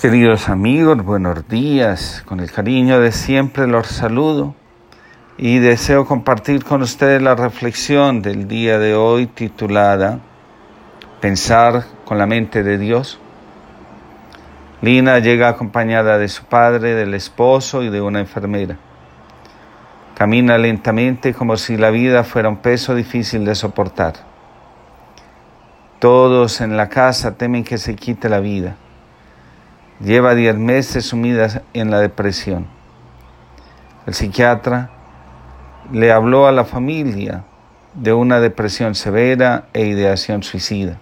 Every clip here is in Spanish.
Queridos amigos, buenos días. Con el cariño de siempre los saludo y deseo compartir con ustedes la reflexión del día de hoy titulada Pensar con la mente de Dios. Lina llega acompañada de su padre, del esposo y de una enfermera. Camina lentamente como si la vida fuera un peso difícil de soportar. Todos en la casa temen que se quite la vida Lleva diez meses sumida en la depresión. El psiquiatra le habló a la familia de una depresión severa e ideación suicida.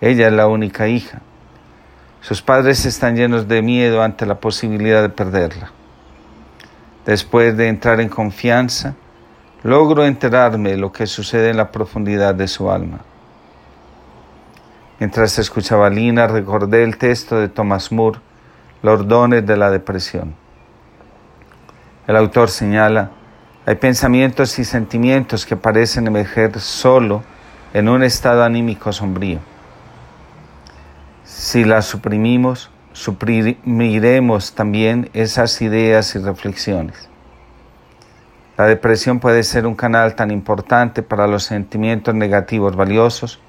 Ella es la única hija. Sus padres están llenos de miedo ante la posibilidad de perderla. Después de entrar en confianza, logro enterarme de lo que sucede en la profundidad de su alma. Mientras escuchaba Lina, recordé el texto de Thomas Moore, Los dones de la depresión. El autor señala, hay pensamientos y sentimientos que parecen emerger solo en un estado anímico sombrío. Si las suprimimos, suprimiremos también esas ideas y reflexiones. La depresión puede ser un canal tan importante para los sentimientos negativos valiosos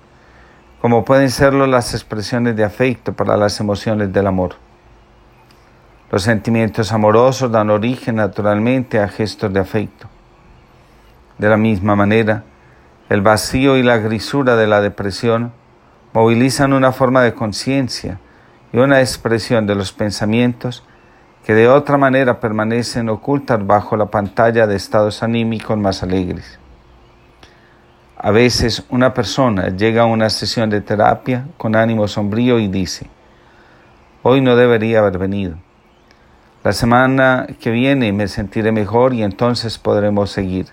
como pueden serlo las expresiones de afecto para las emociones del amor. Los sentimientos amorosos dan origen naturalmente a gestos de afecto. De la misma manera, el vacío y la grisura de la depresión movilizan una forma de conciencia y una expresión de los pensamientos que de otra manera permanecen ocultas bajo la pantalla de estados anímicos más alegres. A veces una persona llega a una sesión de terapia con ánimo sombrío y dice, hoy no debería haber venido. La semana que viene me sentiré mejor y entonces podremos seguir.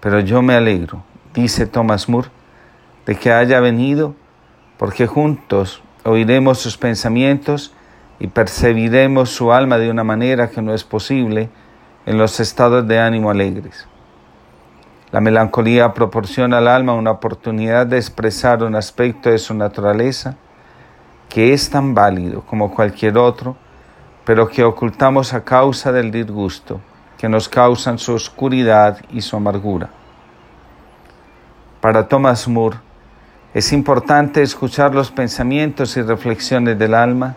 Pero yo me alegro, dice Thomas Moore, de que haya venido, porque juntos oiremos sus pensamientos y percibiremos su alma de una manera que no es posible en los estados de ánimo alegres. La melancolía proporciona al alma una oportunidad de expresar un aspecto de su naturaleza que es tan válido como cualquier otro, pero que ocultamos a causa del disgusto que nos causan su oscuridad y su amargura. Para Thomas Moore, es importante escuchar los pensamientos y reflexiones del alma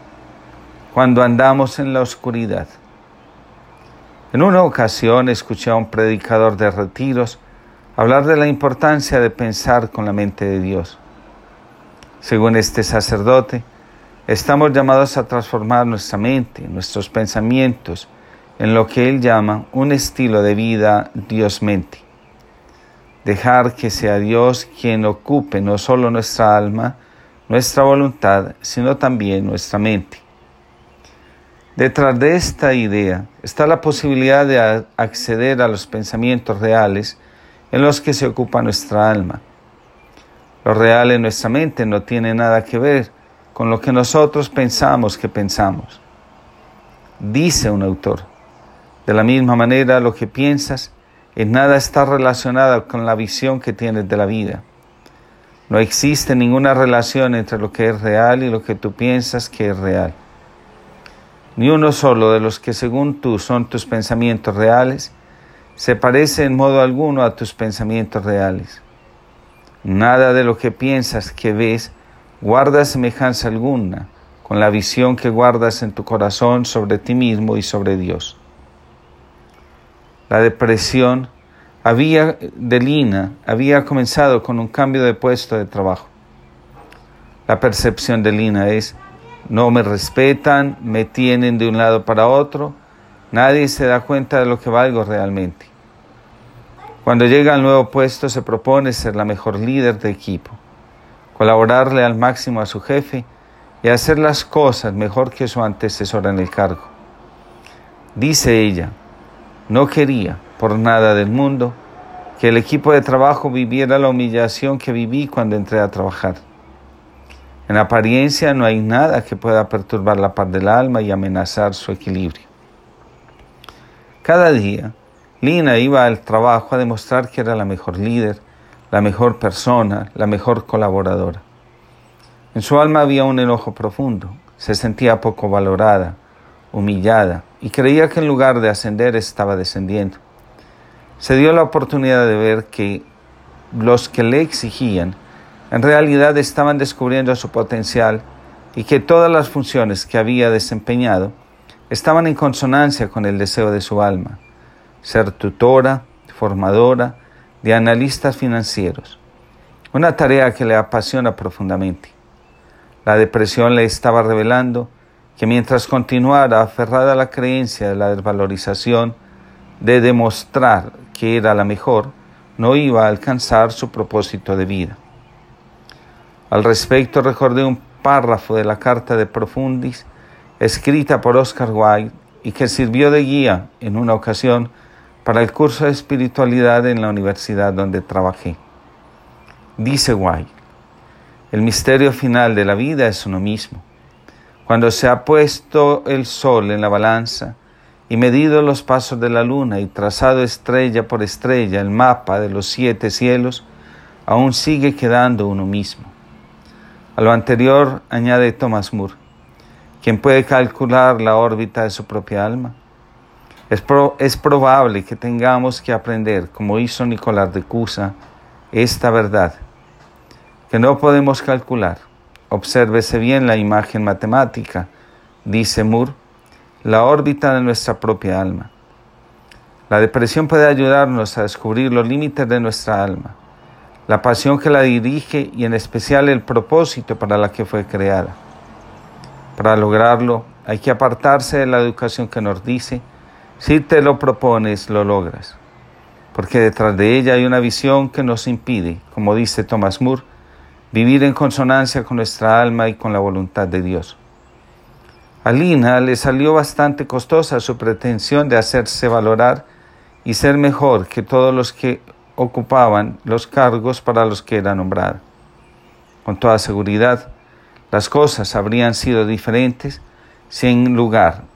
cuando andamos en la oscuridad. En una ocasión escuché a un predicador de retiros hablar de la importancia de pensar con la mente de Dios. Según este sacerdote, estamos llamados a transformar nuestra mente, nuestros pensamientos, en lo que él llama un estilo de vida Dios-mente. Dejar que sea Dios quien ocupe no solo nuestra alma, nuestra voluntad, sino también nuestra mente. Detrás de esta idea está la posibilidad de acceder a los pensamientos reales en los que se ocupa nuestra alma. Lo real en nuestra mente no tiene nada que ver con lo que nosotros pensamos que pensamos. Dice un autor, de la misma manera lo que piensas en nada está relacionado con la visión que tienes de la vida. No existe ninguna relación entre lo que es real y lo que tú piensas que es real. Ni uno solo de los que según tú son tus pensamientos reales se parece en modo alguno a tus pensamientos reales. Nada de lo que piensas que ves guarda semejanza alguna con la visión que guardas en tu corazón sobre ti mismo y sobre Dios. La depresión había, de Lina había comenzado con un cambio de puesto de trabajo. La percepción de Lina es, no me respetan, me tienen de un lado para otro, nadie se da cuenta de lo que valgo realmente. Cuando llega al nuevo puesto se propone ser la mejor líder de equipo, colaborarle al máximo a su jefe y hacer las cosas mejor que su antecesor en el cargo. Dice ella, no quería por nada del mundo que el equipo de trabajo viviera la humillación que viví cuando entré a trabajar. En apariencia no hay nada que pueda perturbar la paz del alma y amenazar su equilibrio. Cada día Lina iba al trabajo a demostrar que era la mejor líder, la mejor persona, la mejor colaboradora. En su alma había un enojo profundo. se sentía poco valorada, humillada, y creía que en lugar de ascender estaba descendiendo. Se dio la oportunidad de ver que los que le exigían en realidad estaban descubriendo su potencial y que todas las funciones que había desempeñado estaban en consonancia con el deseo de su alma, ser tutora, formadora de analistas financieros, una tarea que le apasiona profundamente. La depresión le estaba revelando que mientras continuara aferrada a la creencia de la desvalorización, de demostrar que era la mejor, no iba a alcanzar su propósito de vida. Al respecto recordé un párrafo de la carta de Profundis escrita por Oscar Wilde y que sirvió de guía en una ocasión para el curso de espiritualidad en la universidad donde trabajé. Dice Wilde, el misterio final de la vida es uno mismo. Cuando se ha puesto el sol en la balanza y medido los pasos de la luna y trazado estrella por estrella el mapa de los siete cielos, aún sigue quedando uno mismo. A lo anterior añade Thomas Moore, quien puede calcular la órbita de su propia alma. Es, es, probable que tengamos que aprender, como hizo Nicolás de Cusa, esta verdad, que no podemos calcular. Obsérvese bien la imagen matemática, dice Moore, la órbita de nuestra propia alma. La depresión puede ayudarnos a descubrir los límites de nuestra alma la pasión que la dirige y en especial el propósito para la que fue creada. Para lograrlo hay que apartarse de la educación que nos dice, si te lo propones, lo logras, porque detrás de ella hay una visión que nos impide, como dice Thomas Moore, vivir en consonancia con nuestra alma y con la voluntad de Dios. A Lina le salió bastante costosa su pretensión de hacerse valorar y ser mejor que todos los que ocupaban los cargos para los que era nombrada. Con toda seguridad, las cosas habrían sido diferentes si en lugar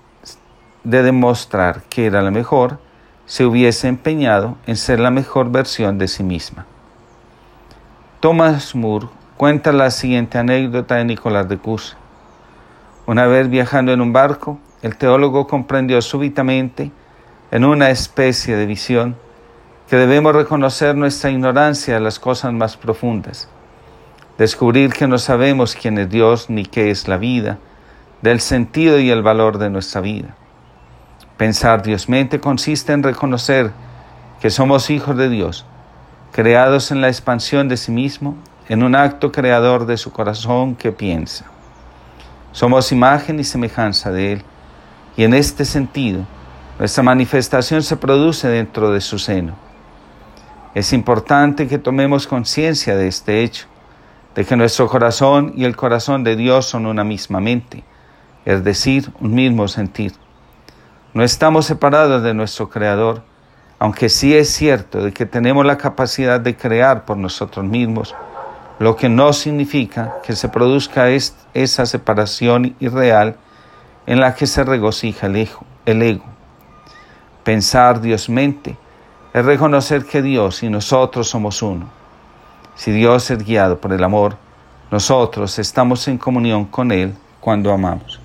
de demostrar que era la mejor, se hubiese empeñado en ser la mejor versión de sí misma. Thomas Moore cuenta la siguiente anécdota de Nicolás de Cusa. Una vez viajando en un barco, el teólogo comprendió súbitamente, en una especie de visión, que debemos reconocer nuestra ignorancia de las cosas más profundas, descubrir que no sabemos quién es Dios ni qué es la vida, del sentido y el valor de nuestra vida. Pensar Diosmente consiste en reconocer que somos hijos de Dios, creados en la expansión de sí mismo, en un acto creador de su corazón que piensa. Somos imagen y semejanza de Él, y en este sentido, nuestra manifestación se produce dentro de su seno. Es importante que tomemos conciencia de este hecho, de que nuestro corazón y el corazón de Dios son una misma mente, es decir, un mismo sentir. No estamos separados de nuestro Creador, aunque sí es cierto de que tenemos la capacidad de crear por nosotros mismos, lo que no significa que se produzca esa separación irreal en la que se regocija el ego. El ego. Pensar Dios mente es reconocer que Dios y nosotros somos uno. Si Dios es guiado por el amor, nosotros estamos en comunión con Él cuando amamos.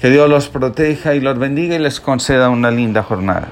Que Dios los proteja y los bendiga y les conceda una linda jornada.